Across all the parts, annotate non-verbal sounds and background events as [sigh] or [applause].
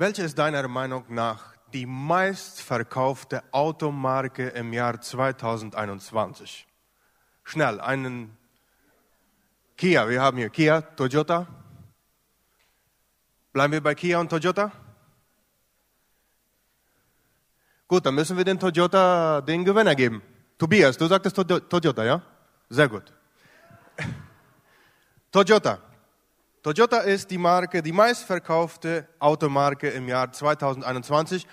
Welche ist deiner Meinung nach die meistverkaufte Automarke im Jahr 2021? Schnell, einen Kia, wir haben hier Kia, Toyota. Bleiben wir bei Kia und Toyota? Gut, dann müssen wir den Toyota den Gewinner geben. Tobias, du sagtest Toyota, ja? Sehr gut. Toyota. Toyota ist die Marke, die meistverkaufte Automarke im Jahr 2021,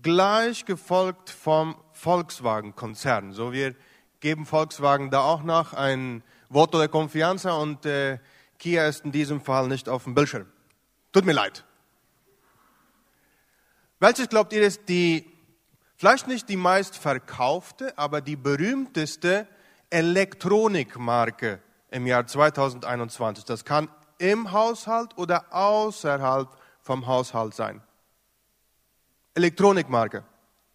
gleich gefolgt vom Volkswagen-Konzern. So, wir geben Volkswagen da auch noch ein Voto de Confianza und äh, Kia ist in diesem Fall nicht auf dem Bildschirm. Tut mir leid. Welches glaubt ihr ist die, vielleicht nicht die meistverkaufte, aber die berühmteste Elektronikmarke im Jahr 2021? Das kann im Haushalt oder außerhalb vom Haushalt sein. Elektronikmarke.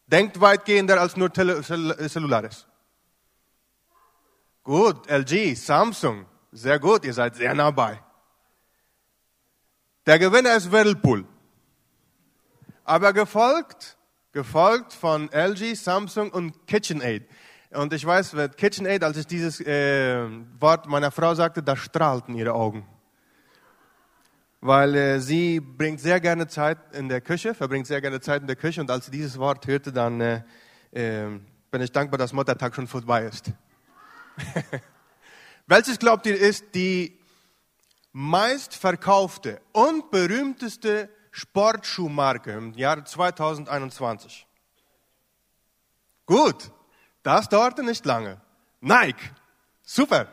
Denkt weitgehender als nur Tele Cellulares. Gut, LG, Samsung, sehr gut, ihr seid sehr nah bei. Der Gewinner ist Whirlpool. Aber gefolgt, gefolgt von LG, Samsung und KitchenAid. Und ich weiß, KitchenAid, als ich dieses äh, Wort meiner Frau sagte, da strahlten ihre Augen weil äh, sie bringt sehr gerne Zeit in der Küche, verbringt sehr gerne Zeit in der Küche und als sie dieses Wort hörte, dann äh, äh, bin ich dankbar, dass Muttertag schon vorbei ist. [laughs] Welches glaubt ihr ist die meistverkaufte und berühmteste Sportschuhmarke im Jahr 2021? Gut, das dauerte nicht lange. Nike, super.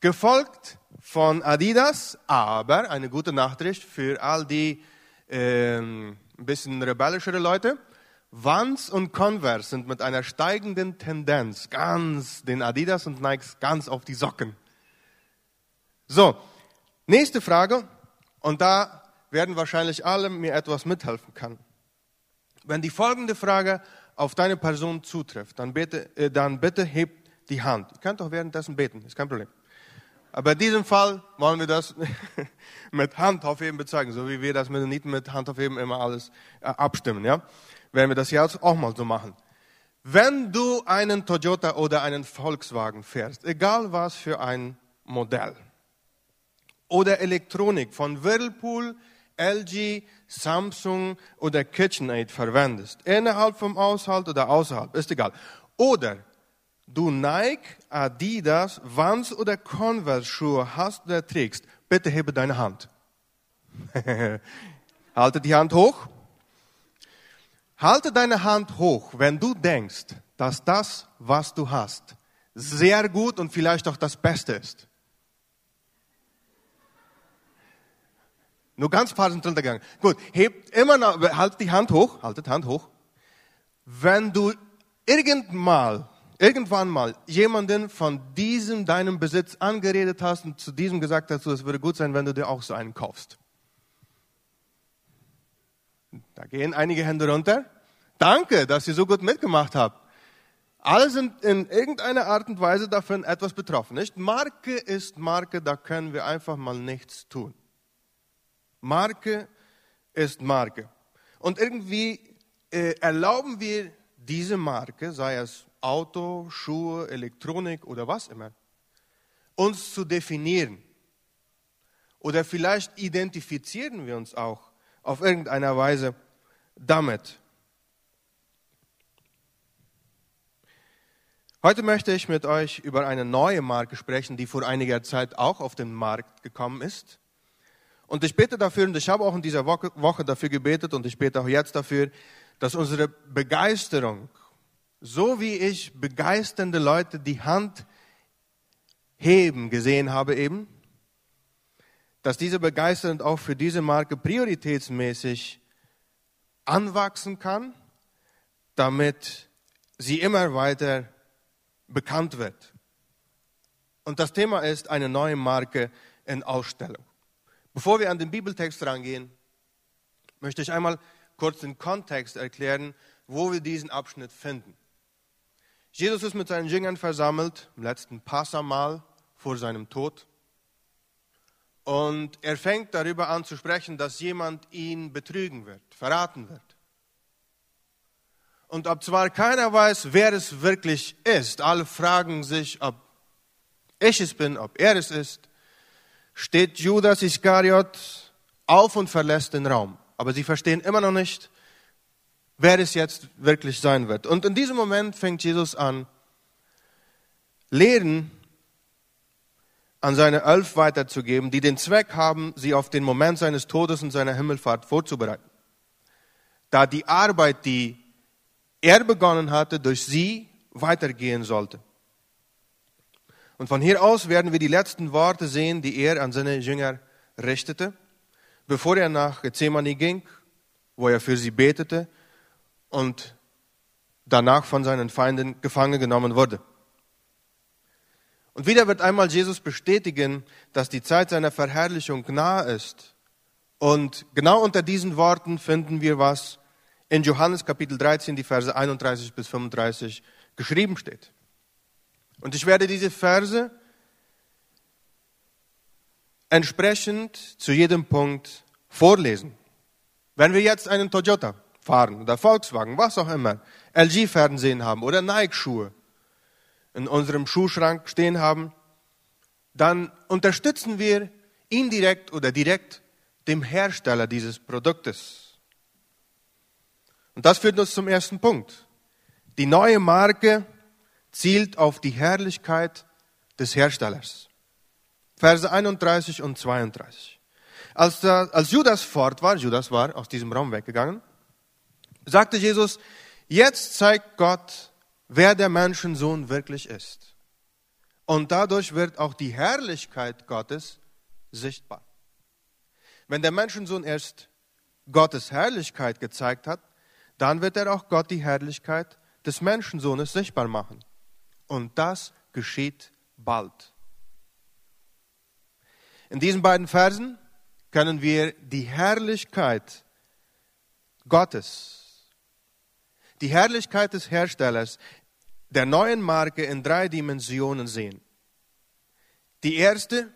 Gefolgt von Adidas, aber eine gute Nachricht für all die ähm, ein bisschen rebellischere Leute. Vans und Converse sind mit einer steigenden Tendenz ganz den Adidas und Nikes ganz auf die Socken. So, nächste Frage und da werden wahrscheinlich alle mir etwas mithelfen können. Wenn die folgende Frage auf deine Person zutrifft, dann bitte, äh, dann bitte hebt die Hand. Ihr könnt auch währenddessen beten, ist kein Problem. Aber in diesem Fall wollen wir das [laughs] mit Handaufheben bezeichnen, so wie wir das mit den Nieten mit Handaufheben immer alles äh, abstimmen. Ja? Werden wir das jetzt auch mal so machen. Wenn du einen Toyota oder einen Volkswagen fährst, egal was für ein Modell, oder Elektronik von Whirlpool, LG, Samsung oder KitchenAid verwendest, innerhalb vom Haushalt oder außerhalb, ist egal. Oder du Nike, Adidas, Vans oder Converse Schuhe hast oder trägst, bitte hebe deine Hand. [laughs] Halte die Hand hoch. Halte deine Hand hoch, wenn du denkst, dass das, was du hast, sehr gut und vielleicht auch das Beste ist. Nur ganz paar sind drunter gegangen. Gut, hebt immer noch, halt die Hand hoch, haltet Hand hoch. Wenn du irgendwann irgendwann mal jemanden von diesem deinem Besitz angeredet hast und zu diesem gesagt hast, es würde gut sein, wenn du dir auch so einen kaufst. Da gehen einige Hände runter. Danke, dass ihr so gut mitgemacht habt. Alle sind in irgendeiner Art und Weise davon etwas betroffen. Nicht? Marke ist Marke, da können wir einfach mal nichts tun. Marke ist Marke. Und irgendwie äh, erlauben wir diese Marke, sei es Auto, Schuhe, Elektronik oder was immer, uns zu definieren. Oder vielleicht identifizieren wir uns auch auf irgendeiner Weise damit. Heute möchte ich mit euch über eine neue Marke sprechen, die vor einiger Zeit auch auf den Markt gekommen ist. Und ich bete dafür, und ich habe auch in dieser Woche dafür gebetet, und ich bete auch jetzt dafür, dass unsere Begeisterung so wie ich begeisternde Leute die Hand heben gesehen habe eben, dass diese Begeisterung auch für diese Marke prioritätsmäßig anwachsen kann, damit sie immer weiter bekannt wird. Und das Thema ist eine neue Marke in Ausstellung. Bevor wir an den Bibeltext rangehen, möchte ich einmal kurz den Kontext erklären, wo wir diesen Abschnitt finden. Jesus ist mit seinen Jüngern versammelt, im letzten Passamal vor seinem Tod. Und er fängt darüber an zu sprechen, dass jemand ihn betrügen wird, verraten wird. Und ob zwar keiner weiß, wer es wirklich ist, alle fragen sich, ob ich es bin, ob er es ist, steht Judas Iskariot auf und verlässt den Raum. Aber sie verstehen immer noch nicht, wer es jetzt wirklich sein wird. Und in diesem Moment fängt Jesus an, Lehren an seine Elf weiterzugeben, die den Zweck haben, sie auf den Moment seines Todes und seiner Himmelfahrt vorzubereiten. Da die Arbeit, die er begonnen hatte, durch sie weitergehen sollte. Und von hier aus werden wir die letzten Worte sehen, die er an seine Jünger richtete, bevor er nach Gethsemane ging, wo er für sie betete und danach von seinen Feinden gefangen genommen wurde. Und wieder wird einmal Jesus bestätigen, dass die Zeit seiner Verherrlichung nahe ist. Und genau unter diesen Worten finden wir, was in Johannes Kapitel 13, die Verse 31 bis 35 geschrieben steht. Und ich werde diese Verse entsprechend zu jedem Punkt vorlesen. Wenn wir jetzt einen Toyota fahren oder Volkswagen, was auch immer, LG-Fernsehen haben oder Nike-Schuhe in unserem Schuhschrank stehen haben, dann unterstützen wir indirekt oder direkt dem Hersteller dieses Produktes. Und das führt uns zum ersten Punkt. Die neue Marke zielt auf die Herrlichkeit des Herstellers. Verse 31 und 32. Als, der, als Judas fort war, Judas war aus diesem Raum weggegangen, sagte Jesus, jetzt zeigt Gott, wer der Menschensohn wirklich ist. Und dadurch wird auch die Herrlichkeit Gottes sichtbar. Wenn der Menschensohn erst Gottes Herrlichkeit gezeigt hat, dann wird er auch Gott die Herrlichkeit des Menschensohnes sichtbar machen. Und das geschieht bald. In diesen beiden Versen können wir die Herrlichkeit Gottes, die Herrlichkeit des Herstellers der neuen Marke in drei Dimensionen sehen. Die erste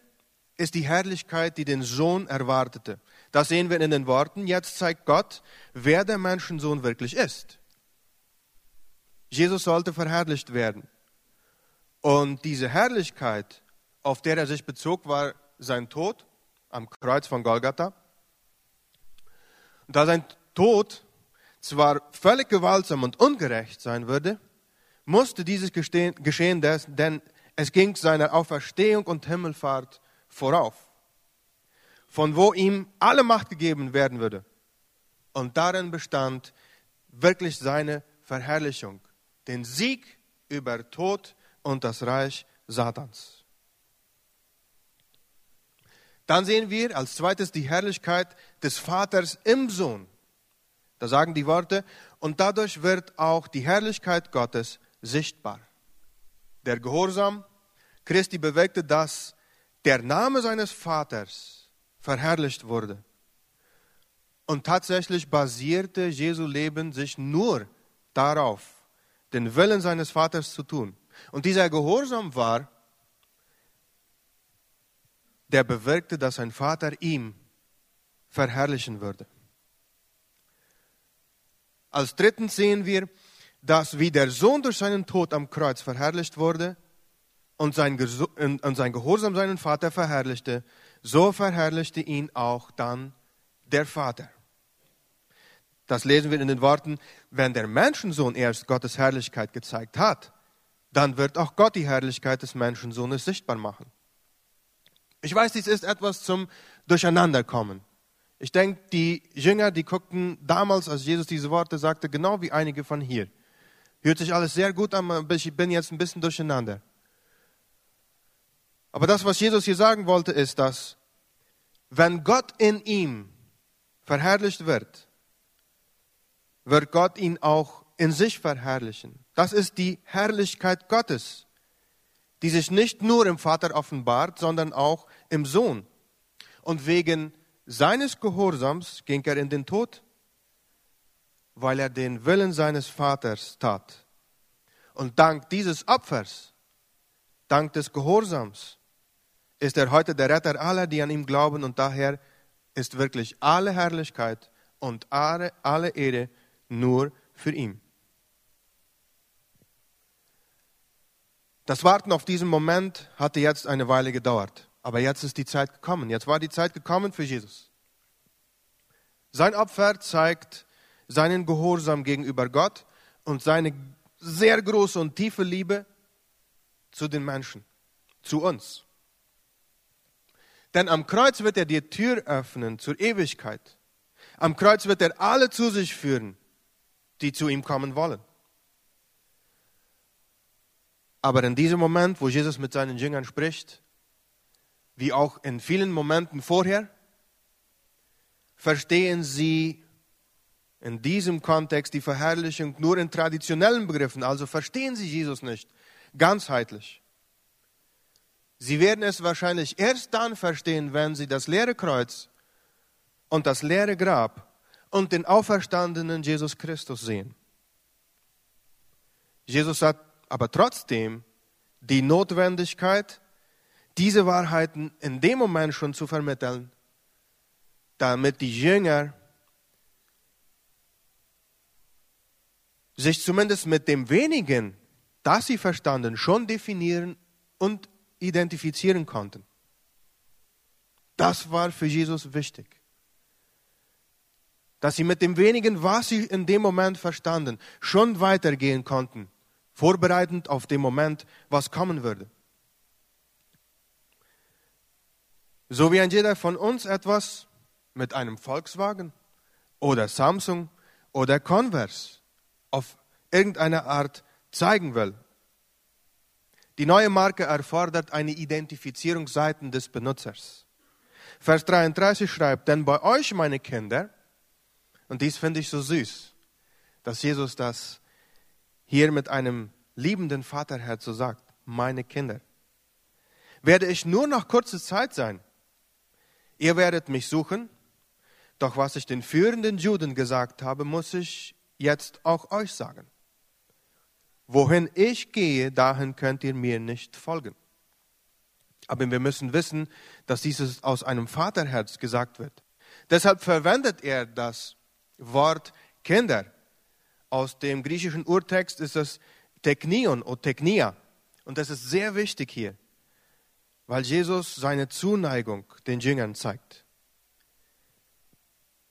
ist die Herrlichkeit, die den Sohn erwartete. Das sehen wir in den Worten. Jetzt zeigt Gott, wer der Menschensohn wirklich ist. Jesus sollte verherrlicht werden. Und diese Herrlichkeit, auf der er sich bezog, war sein Tod am Kreuz von Golgatha. Und da sein Tod zwar völlig gewaltsam und ungerecht sein würde, musste dieses geschehen, denn es ging seiner Auferstehung und Himmelfahrt vorauf, von wo ihm alle Macht gegeben werden würde. Und darin bestand wirklich seine Verherrlichung, den Sieg über Tod und das Reich Satans. Dann sehen wir als zweites die Herrlichkeit des Vaters im Sohn. Da sagen die Worte, und dadurch wird auch die Herrlichkeit Gottes sichtbar. Der Gehorsam Christi bewegte, dass der Name seines Vaters verherrlicht wurde. Und tatsächlich basierte Jesu Leben sich nur darauf, den Willen seines Vaters zu tun. Und dieser Gehorsam war, der bewirkte, dass sein Vater ihm verherrlichen würde. Als drittens sehen wir, dass wie der Sohn durch seinen Tod am Kreuz verherrlicht wurde und sein, und sein Gehorsam seinen Vater verherrlichte, so verherrlichte ihn auch dann der Vater. Das lesen wir in den Worten, wenn der Menschensohn erst Gottes Herrlichkeit gezeigt hat, dann wird auch Gott die Herrlichkeit des Menschensohnes sichtbar machen. Ich weiß, dies ist etwas zum Durcheinanderkommen. Ich denke, die Jünger, die guckten damals, als Jesus diese Worte sagte, genau wie einige von hier. Hört sich alles sehr gut an, aber ich bin jetzt ein bisschen durcheinander. Aber das, was Jesus hier sagen wollte, ist, dass wenn Gott in ihm verherrlicht wird, wird Gott ihn auch in sich verherrlichen. Das ist die Herrlichkeit Gottes, die sich nicht nur im Vater offenbart, sondern auch im Sohn. Und wegen seines Gehorsams ging er in den Tod, weil er den Willen seines Vaters tat. Und dank dieses Opfers, dank des Gehorsams, ist er heute der Retter aller, die an ihm glauben und daher ist wirklich alle Herrlichkeit und alle, Ehre nur für ihn. Das Warten auf diesen Moment hatte jetzt eine Weile gedauert, aber jetzt ist die Zeit gekommen. Jetzt war die Zeit gekommen für Jesus. Sein Opfer zeigt seinen Gehorsam gegenüber Gott und seine sehr große und tiefe Liebe zu den Menschen, zu uns. Denn am Kreuz wird er die Tür öffnen zur Ewigkeit. Am Kreuz wird er alle zu sich führen, die zu ihm kommen wollen. Aber in diesem Moment, wo Jesus mit seinen Jüngern spricht, wie auch in vielen Momenten vorher, verstehen sie in diesem Kontext die Verherrlichung nur in traditionellen Begriffen, also verstehen sie Jesus nicht ganzheitlich. Sie werden es wahrscheinlich erst dann verstehen, wenn sie das leere Kreuz und das leere Grab und den auferstandenen Jesus Christus sehen. Jesus hat aber trotzdem die Notwendigkeit, diese Wahrheiten in dem Moment schon zu vermitteln, damit die Jünger sich zumindest mit dem wenigen, das sie verstanden, schon definieren und identifizieren konnten. Das war für Jesus wichtig. Dass sie mit dem wenigen, was sie in dem Moment verstanden, schon weitergehen konnten, vorbereitend auf den Moment, was kommen würde. So wie ein jeder von uns etwas mit einem Volkswagen oder Samsung oder Converse auf irgendeine Art zeigen will die neue Marke erfordert eine Identifizierung seitens des Benutzers. Vers 33 schreibt, denn bei euch, meine Kinder, und dies finde ich so süß, dass Jesus das hier mit einem liebenden Vaterherz so sagt, meine Kinder, werde ich nur noch kurze Zeit sein. Ihr werdet mich suchen, doch was ich den führenden Juden gesagt habe, muss ich jetzt auch euch sagen. Wohin ich gehe, dahin könnt ihr mir nicht folgen. Aber wir müssen wissen, dass dieses aus einem Vaterherz gesagt wird. Deshalb verwendet er das Wort Kinder. Aus dem griechischen Urtext ist es Teknion oder Teknia. Und das ist sehr wichtig hier, weil Jesus seine Zuneigung den Jüngern zeigt.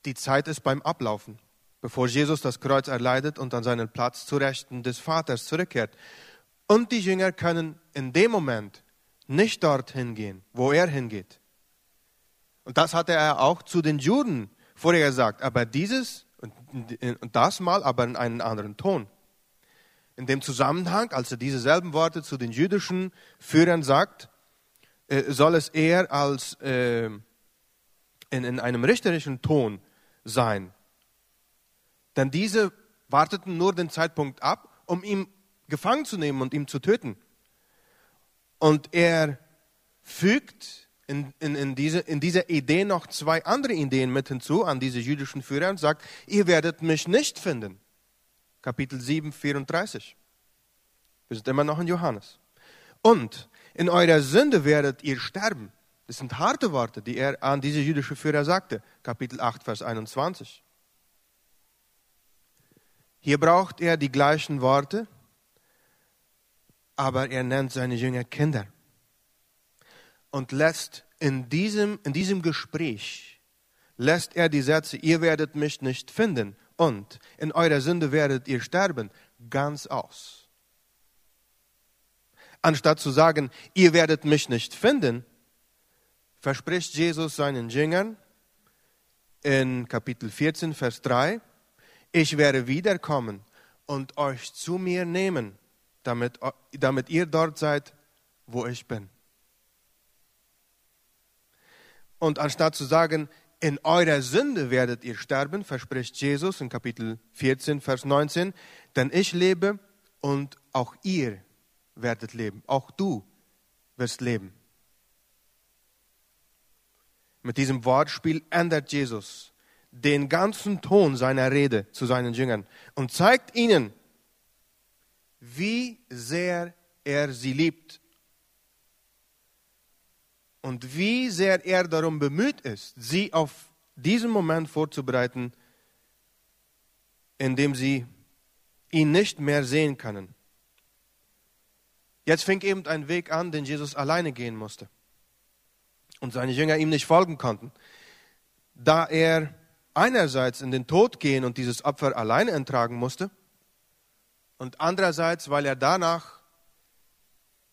Die Zeit ist beim Ablaufen bevor Jesus das Kreuz erleidet und an seinen Platz zu Rechten des Vaters zurückkehrt. Und die Jünger können in dem Moment nicht dorthin gehen, wo er hingeht. Und das hatte er auch zu den Juden vorher gesagt, aber dieses und das mal, aber in einem anderen Ton. In dem Zusammenhang, als er dieselben Worte zu den jüdischen Führern sagt, äh, soll es eher als äh, in, in einem richterlichen Ton sein. Denn diese warteten nur den Zeitpunkt ab, um ihn gefangen zu nehmen und ihn zu töten. Und er fügt in, in, in, diese, in dieser Idee noch zwei andere Ideen mit hinzu an diese jüdischen Führer und sagt, ihr werdet mich nicht finden. Kapitel 7, 34. Wir sind immer noch in Johannes. Und in eurer Sünde werdet ihr sterben. Das sind harte Worte, die er an diese jüdischen Führer sagte. Kapitel 8, Vers 21. Hier braucht er die gleichen Worte, aber er nennt seine Jünger Kinder und lässt in diesem, in diesem Gespräch, lässt er die Sätze, ihr werdet mich nicht finden und in eurer Sünde werdet ihr sterben, ganz aus. Anstatt zu sagen, ihr werdet mich nicht finden, verspricht Jesus seinen Jüngern in Kapitel 14, Vers 3, ich werde wiederkommen und euch zu mir nehmen, damit, damit ihr dort seid, wo ich bin. Und anstatt zu sagen, in eurer Sünde werdet ihr sterben, verspricht Jesus in Kapitel 14, Vers 19, denn ich lebe und auch ihr werdet leben. Auch du wirst leben. Mit diesem Wortspiel ändert Jesus den ganzen Ton seiner Rede zu seinen Jüngern und zeigt ihnen, wie sehr er sie liebt. und wie sehr er darum bemüht ist, sie auf diesen Moment vorzubereiten, in dem sie ihn nicht mehr sehen können. Jetzt fing eben ein Weg an, den Jesus alleine gehen musste und seine Jünger ihm nicht folgen konnten. Da er einerseits in den Tod gehen und dieses Opfer alleine entragen musste und andererseits, weil er danach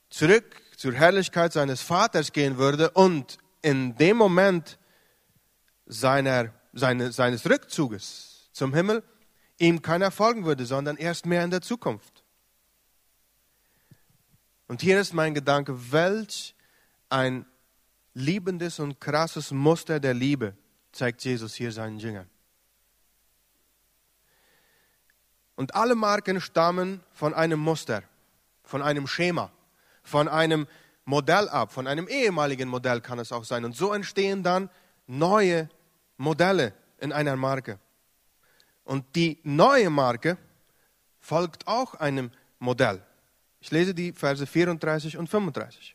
zurück zur Herrlichkeit seines Vaters gehen würde und in dem Moment seiner, seine, seines Rückzuges zum Himmel ihm keiner folgen würde, sondern erst mehr in der Zukunft. Und hier ist mein Gedanke, welch ein liebendes und krasses Muster der Liebe zeigt Jesus hier seinen Jüngern. Und alle Marken stammen von einem Muster, von einem Schema, von einem Modell ab, von einem ehemaligen Modell kann es auch sein. Und so entstehen dann neue Modelle in einer Marke. Und die neue Marke folgt auch einem Modell. Ich lese die Verse 34 und 35.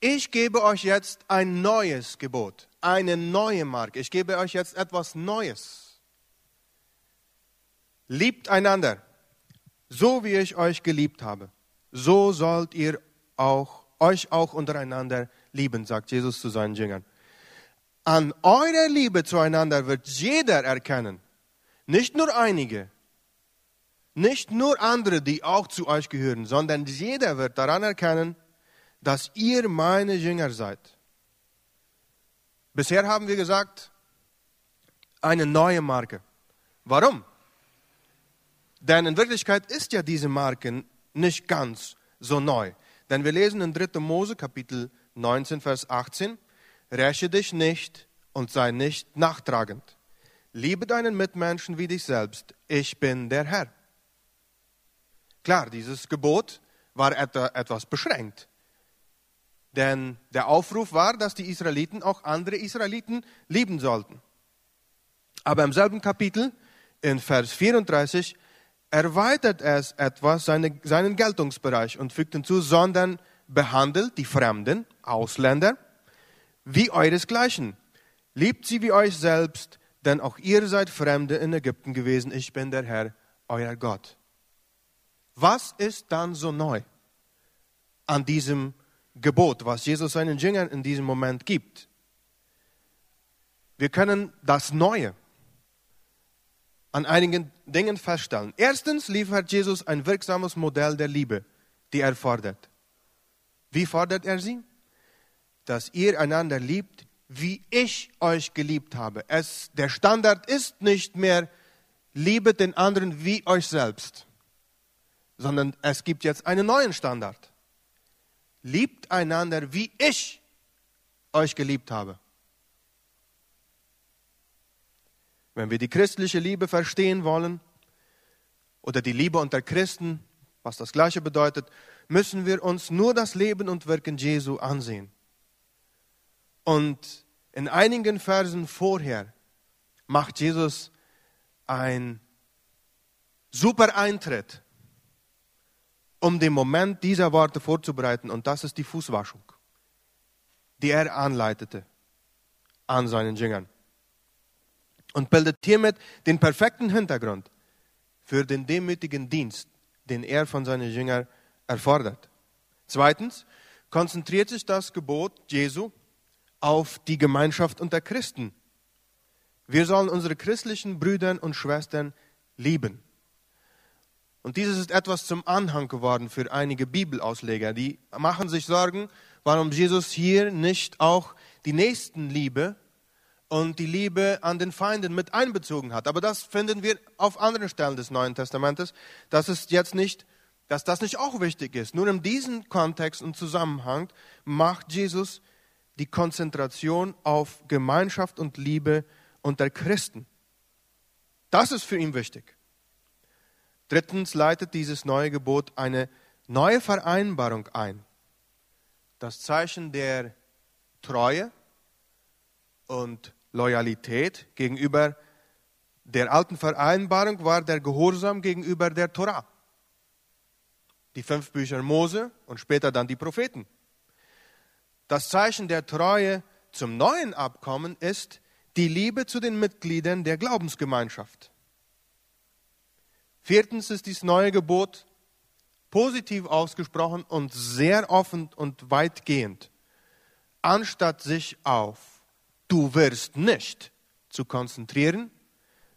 Ich gebe euch jetzt ein neues Gebot, eine neue Marke. Ich gebe euch jetzt etwas Neues. Liebt einander, so wie ich euch geliebt habe. So sollt ihr auch, euch auch untereinander lieben, sagt Jesus zu seinen Jüngern. An eurer Liebe zueinander wird jeder erkennen, nicht nur einige, nicht nur andere, die auch zu euch gehören, sondern jeder wird daran erkennen, dass ihr meine Jünger seid. Bisher haben wir gesagt, eine neue Marke. Warum? Denn in Wirklichkeit ist ja diese Marke nicht ganz so neu. Denn wir lesen in 3. Mose Kapitel 19, Vers 18, räche dich nicht und sei nicht nachtragend. Liebe deinen Mitmenschen wie dich selbst. Ich bin der Herr. Klar, dieses Gebot war etwas beschränkt. Denn der Aufruf war, dass die Israeliten auch andere Israeliten lieben sollten. Aber im selben Kapitel, in Vers 34, erweitert es etwas seine, seinen Geltungsbereich und fügt hinzu, sondern behandelt die Fremden, Ausländer, wie euresgleichen. Liebt sie wie euch selbst, denn auch ihr seid Fremde in Ägypten gewesen. Ich bin der Herr, euer Gott. Was ist dann so neu an diesem Gebot, was Jesus seinen Jüngern in diesem Moment gibt? Wir können das Neue an einigen Dingen feststellen. Erstens liefert Jesus ein wirksames Modell der Liebe, die er fordert. Wie fordert er sie? Dass ihr einander liebt, wie ich euch geliebt habe. Es, der Standard ist nicht mehr, liebet den anderen wie euch selbst sondern es gibt jetzt einen neuen Standard. Liebt einander, wie ich euch geliebt habe. Wenn wir die christliche Liebe verstehen wollen, oder die Liebe unter Christen, was das gleiche bedeutet, müssen wir uns nur das Leben und Wirken Jesu ansehen. Und in einigen Versen vorher macht Jesus ein super Eintritt um den Moment dieser Worte vorzubereiten. Und das ist die Fußwaschung, die er anleitete an seinen Jüngern. Und bildet hiermit den perfekten Hintergrund für den demütigen Dienst, den er von seinen Jüngern erfordert. Zweitens konzentriert sich das Gebot Jesu auf die Gemeinschaft unter Christen. Wir sollen unsere christlichen Brüder und Schwestern lieben. Und dieses ist etwas zum Anhang geworden für einige Bibelausleger. Die machen sich Sorgen, warum Jesus hier nicht auch die Nächstenliebe und die Liebe an den Feinden mit einbezogen hat. Aber das finden wir auf anderen Stellen des Neuen Testamentes, dass es jetzt nicht, dass das nicht auch wichtig ist. Nur in diesem Kontext und Zusammenhang macht Jesus die Konzentration auf Gemeinschaft und Liebe unter Christen. Das ist für ihn wichtig. Drittens leitet dieses neue Gebot eine neue Vereinbarung ein. Das Zeichen der Treue und Loyalität gegenüber der alten Vereinbarung war der Gehorsam gegenüber der Torah. Die fünf Bücher Mose und später dann die Propheten. Das Zeichen der Treue zum neuen Abkommen ist die Liebe zu den Mitgliedern der Glaubensgemeinschaft. Viertens ist dieses neue Gebot positiv ausgesprochen und sehr offen und weitgehend. Anstatt sich auf du wirst nicht zu konzentrieren,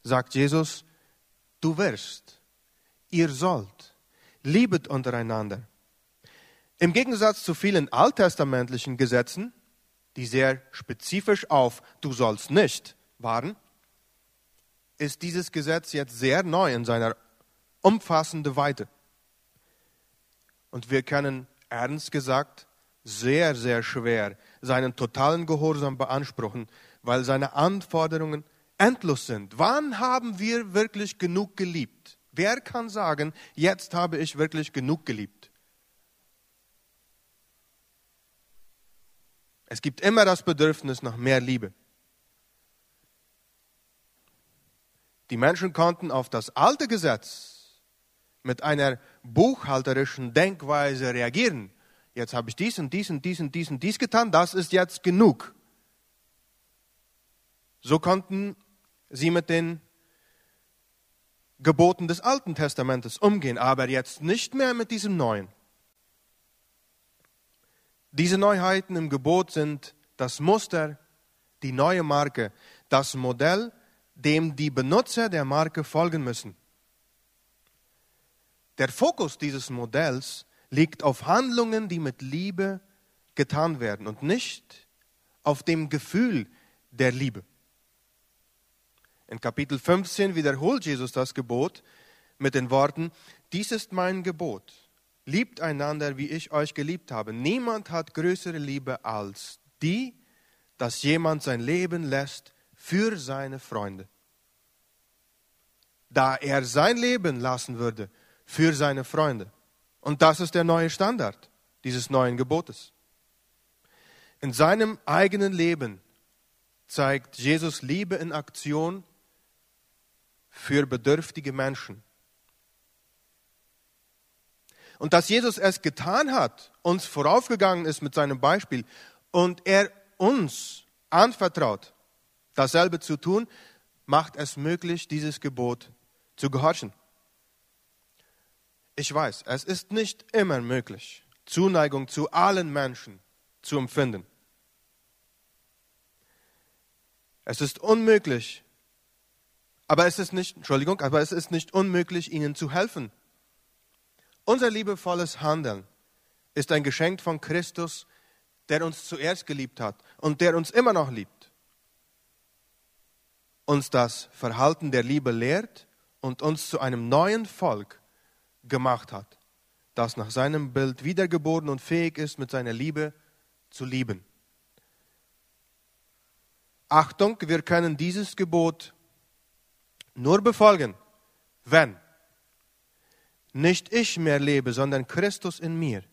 sagt Jesus, du wirst, ihr sollt, liebet untereinander. Im Gegensatz zu vielen alttestamentlichen Gesetzen, die sehr spezifisch auf du sollst nicht waren, ist dieses Gesetz jetzt sehr neu in seiner umfassenden Weite. Und wir können ernst gesagt sehr, sehr schwer seinen totalen Gehorsam beanspruchen, weil seine Anforderungen endlos sind. Wann haben wir wirklich genug geliebt? Wer kann sagen, jetzt habe ich wirklich genug geliebt? Es gibt immer das Bedürfnis nach mehr Liebe. Die Menschen konnten auf das alte Gesetz mit einer buchhalterischen Denkweise reagieren. Jetzt habe ich dies und dies und dies und dies und dies getan, das ist jetzt genug. So konnten sie mit den Geboten des Alten Testamentes umgehen, aber jetzt nicht mehr mit diesem Neuen. Diese Neuheiten im Gebot sind das Muster, die neue Marke, das Modell, dem die Benutzer der Marke folgen müssen. Der Fokus dieses Modells liegt auf Handlungen, die mit Liebe getan werden und nicht auf dem Gefühl der Liebe. In Kapitel 15 wiederholt Jesus das Gebot mit den Worten, dies ist mein Gebot, liebt einander, wie ich euch geliebt habe. Niemand hat größere Liebe als die, dass jemand sein Leben lässt für seine Freunde. Da er sein Leben lassen würde für seine Freunde. Und das ist der neue Standard dieses neuen Gebotes. In seinem eigenen Leben zeigt Jesus Liebe in Aktion für bedürftige Menschen. Und dass Jesus es getan hat, uns voraufgegangen ist mit seinem Beispiel und er uns anvertraut, dasselbe zu tun, macht es möglich, dieses Gebot zu gehorchen. Ich weiß, es ist nicht immer möglich, Zuneigung zu allen Menschen zu empfinden. Es ist unmöglich, aber es ist nicht, Entschuldigung, aber es ist nicht unmöglich, ihnen zu helfen. Unser liebevolles Handeln ist ein Geschenk von Christus, der uns zuerst geliebt hat und der uns immer noch liebt. Uns das Verhalten der Liebe lehrt und uns zu einem neuen Volk gemacht hat, das nach seinem Bild wiedergeboren und fähig ist, mit seiner Liebe zu lieben. Achtung, wir können dieses Gebot nur befolgen, wenn nicht ich mehr lebe, sondern Christus in mir.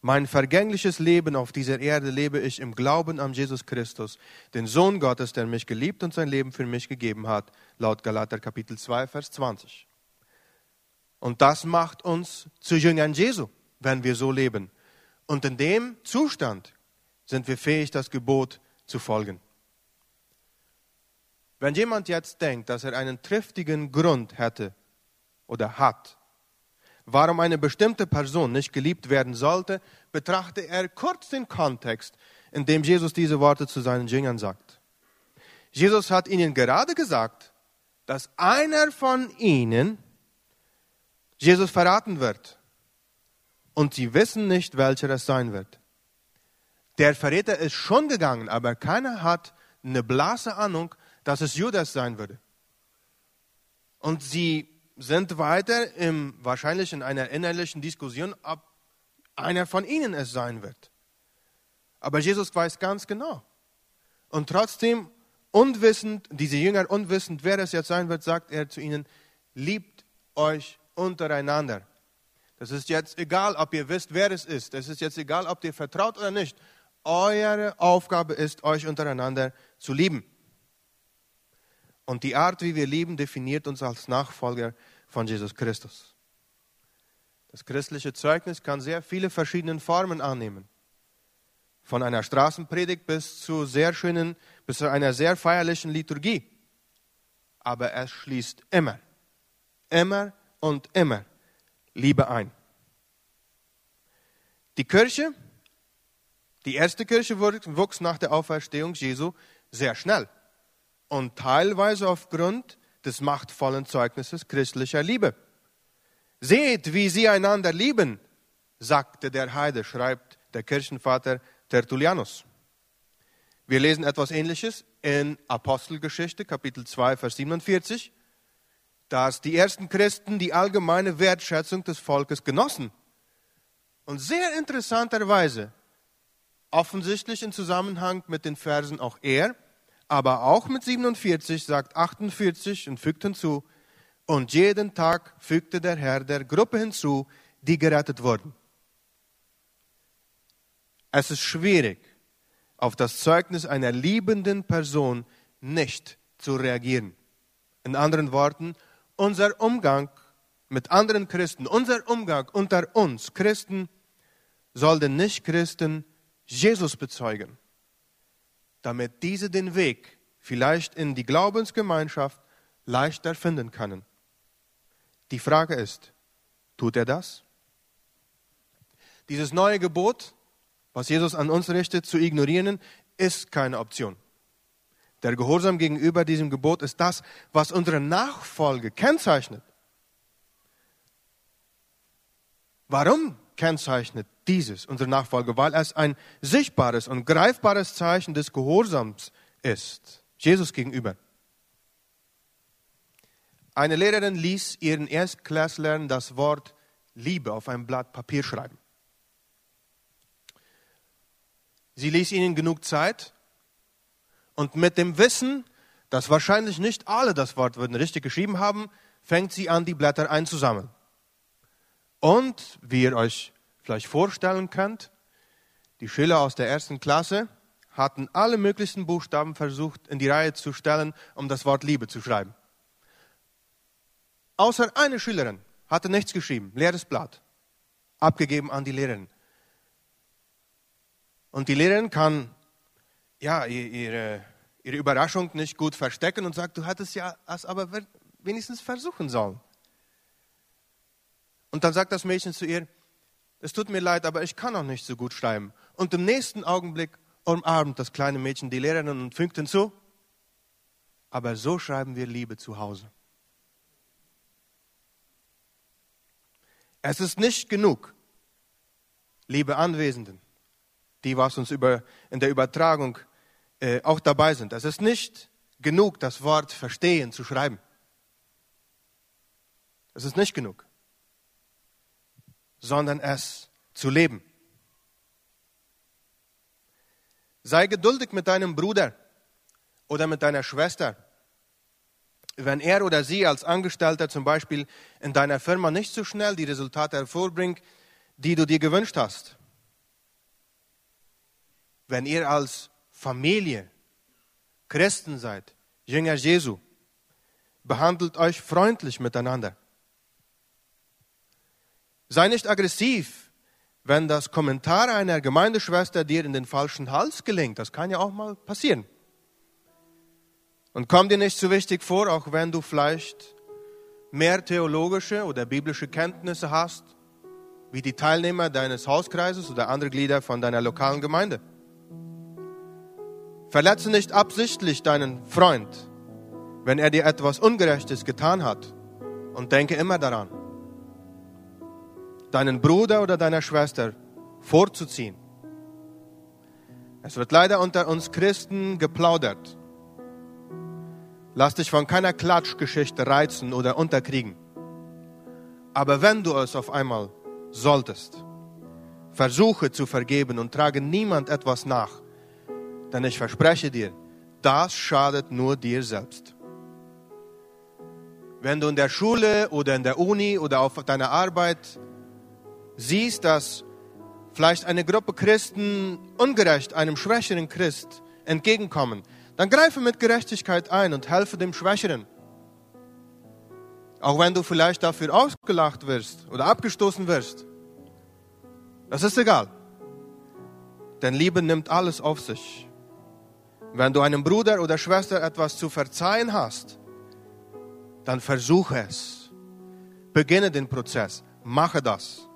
Mein vergängliches Leben auf dieser Erde lebe ich im Glauben an Jesus Christus, den Sohn Gottes, der mich geliebt und sein Leben für mich gegeben hat, laut Galater Kapitel 2, Vers 20. Und das macht uns zu Jüngern Jesu, wenn wir so leben. Und in dem Zustand sind wir fähig, das Gebot zu folgen. Wenn jemand jetzt denkt, dass er einen triftigen Grund hätte oder hat, warum eine bestimmte Person nicht geliebt werden sollte, betrachte er kurz den Kontext, in dem Jesus diese Worte zu seinen Jüngern sagt. Jesus hat ihnen gerade gesagt, dass einer von ihnen Jesus verraten wird. Und sie wissen nicht, welcher es sein wird. Der Verräter ist schon gegangen, aber keiner hat eine blasse Ahnung, dass es Judas sein würde. Und sie sind weiter im, wahrscheinlich in einer innerlichen Diskussion, ob einer von ihnen es sein wird. Aber Jesus weiß ganz genau. Und trotzdem, unwissend, diese Jünger unwissend, wer es jetzt sein wird, sagt er zu ihnen, liebt euch untereinander. Das ist jetzt egal, ob ihr wisst, wer es ist. Es ist jetzt egal, ob ihr vertraut oder nicht. Eure Aufgabe ist, euch untereinander zu lieben. Und die Art, wie wir lieben, definiert uns als Nachfolger von Jesus Christus. Das christliche Zeugnis kann sehr viele verschiedene Formen annehmen. von einer Straßenpredigt bis zu sehr schönen, bis zu einer sehr feierlichen Liturgie. Aber es schließt immer, immer und immer Liebe ein. Die Kirche, die erste Kirche wuchs nach der Auferstehung Jesu sehr schnell und teilweise aufgrund des machtvollen Zeugnisses christlicher Liebe. Seht, wie sie einander lieben, sagte der Heide, schreibt der Kirchenvater Tertullianus. Wir lesen etwas Ähnliches in Apostelgeschichte, Kapitel 2, Vers 47, dass die ersten Christen die allgemeine Wertschätzung des Volkes genossen. Und sehr interessanterweise, offensichtlich in Zusammenhang mit den Versen auch er, aber auch mit 47 sagt 48 und fügt hinzu, und jeden Tag fügte der Herr der Gruppe hinzu, die gerettet wurden. Es ist schwierig, auf das Zeugnis einer liebenden Person nicht zu reagieren. In anderen Worten, unser Umgang mit anderen Christen, unser Umgang unter uns Christen soll den Nichtchristen Jesus bezeugen, damit diese den Weg vielleicht in die Glaubensgemeinschaft leichter finden können. Die Frage ist, tut er das? Dieses neue Gebot, was Jesus an uns richtet, zu ignorieren, ist keine Option. Der Gehorsam gegenüber diesem Gebot ist das, was unsere Nachfolge kennzeichnet. Warum kennzeichnet dieses unsere Nachfolge? Weil es ein sichtbares und greifbares Zeichen des Gehorsams ist, Jesus gegenüber. Eine Lehrerin ließ ihren Erstklässlern das Wort Liebe auf ein Blatt Papier schreiben. Sie ließ ihnen genug Zeit und mit dem Wissen, dass wahrscheinlich nicht alle das Wort richtig geschrieben haben, fängt sie an, die Blätter einzusammeln. Und wie ihr euch vielleicht vorstellen könnt, die Schüler aus der ersten Klasse hatten alle möglichen Buchstaben versucht in die Reihe zu stellen, um das Wort Liebe zu schreiben. Außer eine Schülerin hatte nichts geschrieben, leeres Blatt, abgegeben an die Lehrerin. Und die Lehrerin kann ja ihre, ihre Überraschung nicht gut verstecken und sagt, du hattest ja es aber wenigstens versuchen sollen. Und dann sagt das Mädchen zu ihr, es tut mir leid, aber ich kann auch nicht so gut schreiben. Und im nächsten Augenblick umarmt das kleine Mädchen die Lehrerin und fügt hinzu, aber so schreiben wir Liebe zu Hause. Es ist nicht genug, liebe Anwesenden, die was uns über, in der Übertragung äh, auch dabei sind. Es ist nicht genug, das Wort verstehen zu schreiben. Es ist nicht genug, sondern es zu leben. Sei geduldig mit deinem Bruder oder mit deiner Schwester wenn er oder sie als Angestellter zum Beispiel in deiner Firma nicht so schnell die Resultate hervorbringt, die du dir gewünscht hast. Wenn ihr als Familie Christen seid, Jünger Jesu, behandelt euch freundlich miteinander. Sei nicht aggressiv, wenn das Kommentar einer Gemeindeschwester dir in den falschen Hals gelingt. Das kann ja auch mal passieren. Und komm dir nicht zu wichtig vor, auch wenn du vielleicht mehr theologische oder biblische Kenntnisse hast, wie die Teilnehmer deines Hauskreises oder andere Glieder von deiner lokalen Gemeinde. Verletze nicht absichtlich deinen Freund, wenn er dir etwas Ungerechtes getan hat. Und denke immer daran, deinen Bruder oder deiner Schwester vorzuziehen. Es wird leider unter uns Christen geplaudert Lass dich von keiner Klatschgeschichte reizen oder unterkriegen. Aber wenn du es auf einmal solltest, versuche zu vergeben und trage niemand etwas nach. Denn ich verspreche dir, das schadet nur dir selbst. Wenn du in der Schule oder in der Uni oder auf deiner Arbeit siehst, dass vielleicht eine Gruppe Christen ungerecht einem schwächeren Christ entgegenkommen, dann greife mit Gerechtigkeit ein und helfe dem Schwächeren. Auch wenn du vielleicht dafür ausgelacht wirst oder abgestoßen wirst. Das ist egal. Denn Liebe nimmt alles auf sich. Wenn du einem Bruder oder Schwester etwas zu verzeihen hast, dann versuche es. Beginne den Prozess. Mache das.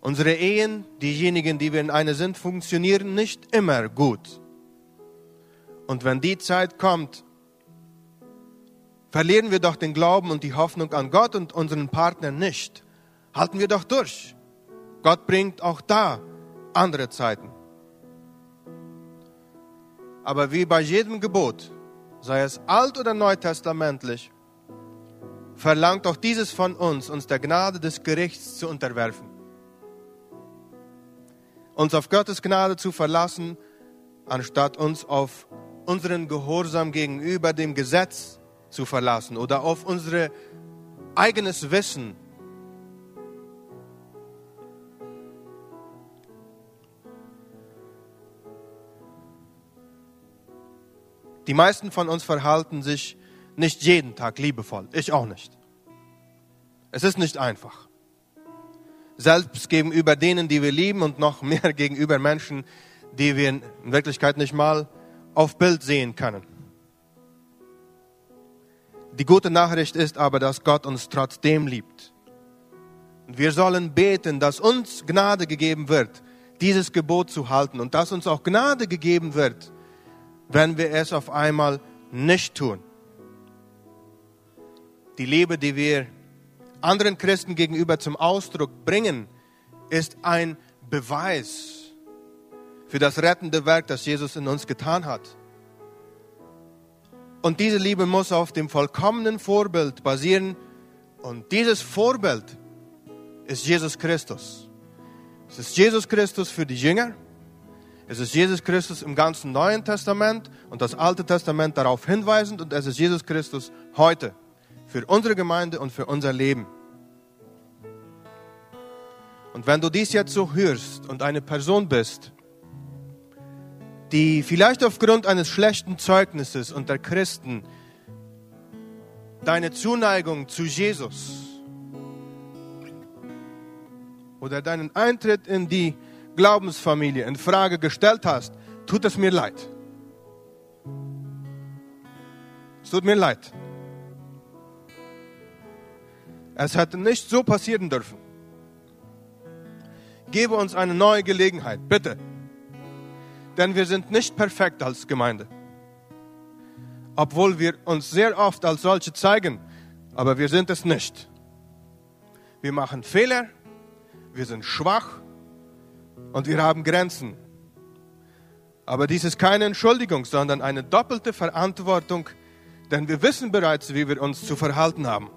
Unsere Ehen, diejenigen, die wir in einer sind, funktionieren nicht immer gut. Und wenn die Zeit kommt, verlieren wir doch den Glauben und die Hoffnung an Gott und unseren Partner nicht. Halten wir doch durch. Gott bringt auch da andere Zeiten. Aber wie bei jedem Gebot, sei es alt oder neutestamentlich, verlangt auch dieses von uns, uns der Gnade des Gerichts zu unterwerfen. Uns auf Gottes Gnade zu verlassen, anstatt uns auf unseren Gehorsam gegenüber dem Gesetz zu verlassen oder auf unser eigenes Wissen. Die meisten von uns verhalten sich nicht jeden Tag liebevoll. Ich auch nicht. Es ist nicht einfach. Selbst gegenüber denen, die wir lieben und noch mehr [laughs] gegenüber Menschen, die wir in Wirklichkeit nicht mal auf Bild sehen können. Die gute Nachricht ist aber, dass Gott uns trotzdem liebt. Und wir sollen beten, dass uns Gnade gegeben wird, dieses Gebot zu halten und dass uns auch Gnade gegeben wird, wenn wir es auf einmal nicht tun. Die Liebe, die wir anderen Christen gegenüber zum Ausdruck bringen, ist ein Beweis für das rettende Werk, das Jesus in uns getan hat. Und diese Liebe muss auf dem vollkommenen Vorbild basieren. Und dieses Vorbild ist Jesus Christus. Es ist Jesus Christus für die Jünger. Es ist Jesus Christus im ganzen Neuen Testament und das Alte Testament darauf hinweisend. Und es ist Jesus Christus heute für unsere Gemeinde und für unser Leben. Und wenn du dies jetzt so hörst und eine Person bist, die vielleicht aufgrund eines schlechten Zeugnisses unter Christen deine Zuneigung zu Jesus oder deinen Eintritt in die Glaubensfamilie in Frage gestellt hast, tut es mir leid. Es tut mir leid. Es hätte nicht so passieren dürfen. Gebe uns eine neue Gelegenheit, bitte denn wir sind nicht perfekt als Gemeinde. Obwohl wir uns sehr oft als solche zeigen, aber wir sind es nicht. Wir machen Fehler, wir sind schwach und wir haben Grenzen. Aber dies ist keine Entschuldigung, sondern eine doppelte Verantwortung, denn wir wissen bereits, wie wir uns zu verhalten haben.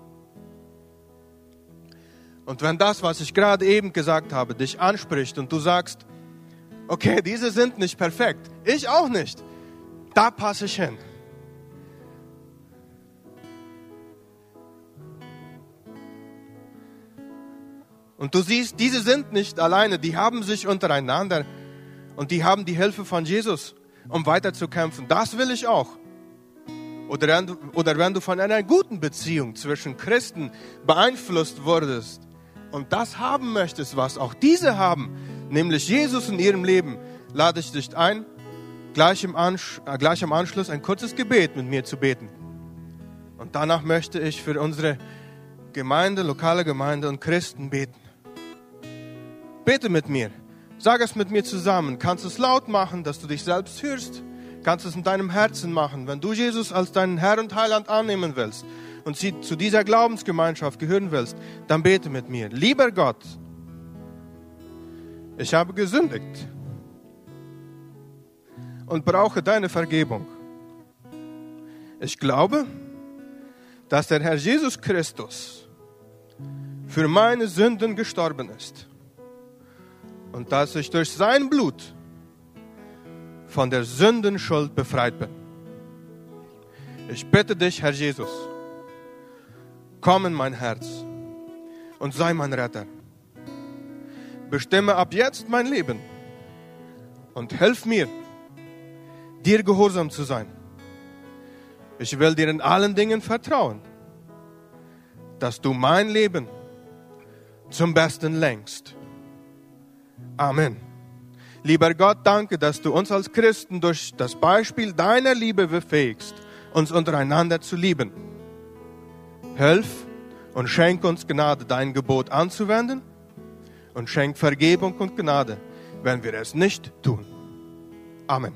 Und wenn das, was ich gerade eben gesagt habe, dich anspricht und du sagst, okay, diese sind nicht perfekt. Ich auch nicht. Da passe ich hin. Und du siehst, diese sind nicht alleine, die haben sich untereinander und die haben die Hilfe von Jesus, um weiterzukämpfen. Das will ich auch. Oder, oder wenn du von einer guten Beziehung zwischen Christen beeinflusst wurdest und das haben möchtest, was auch diese haben, nämlich Jesus in ihrem Leben, lade ich dich ein, gleich, im äh, gleich im Anschluss ein kurzes Gebet mit mir zu beten. Und danach möchte ich für unsere Gemeinde, lokale Gemeinde und Christen beten. Bete mit mir. Sag es mit mir zusammen. Kannst es laut machen, dass du dich selbst hörst. Kannst es in deinem Herzen machen. Wenn du Jesus als deinen Herr und Heiland annehmen willst und zu dieser Glaubensgemeinschaft gehören willst, dann bete mit mir. Lieber Gott, ich habe gesündigt und brauche deine Vergebung. Ich glaube, dass der Herr Jesus Christus für meine Sünden gestorben ist und dass ich durch sein Blut von der Sündenschuld befreit bin. Ich bitte dich, Herr Jesus, komm in mein Herz und sei mein Retter bestimme ab jetzt mein Leben und hilf mir, dir gehorsam zu sein. Ich will dir in allen Dingen vertrauen, dass du mein Leben zum Besten lenkst. Amen. Lieber Gott, danke, dass du uns als Christen durch das Beispiel deiner Liebe befähigst, uns untereinander zu lieben. Hilf und schenk uns Gnade, dein Gebot anzuwenden und schenk Vergebung und Gnade, wenn wir es nicht tun. Amen.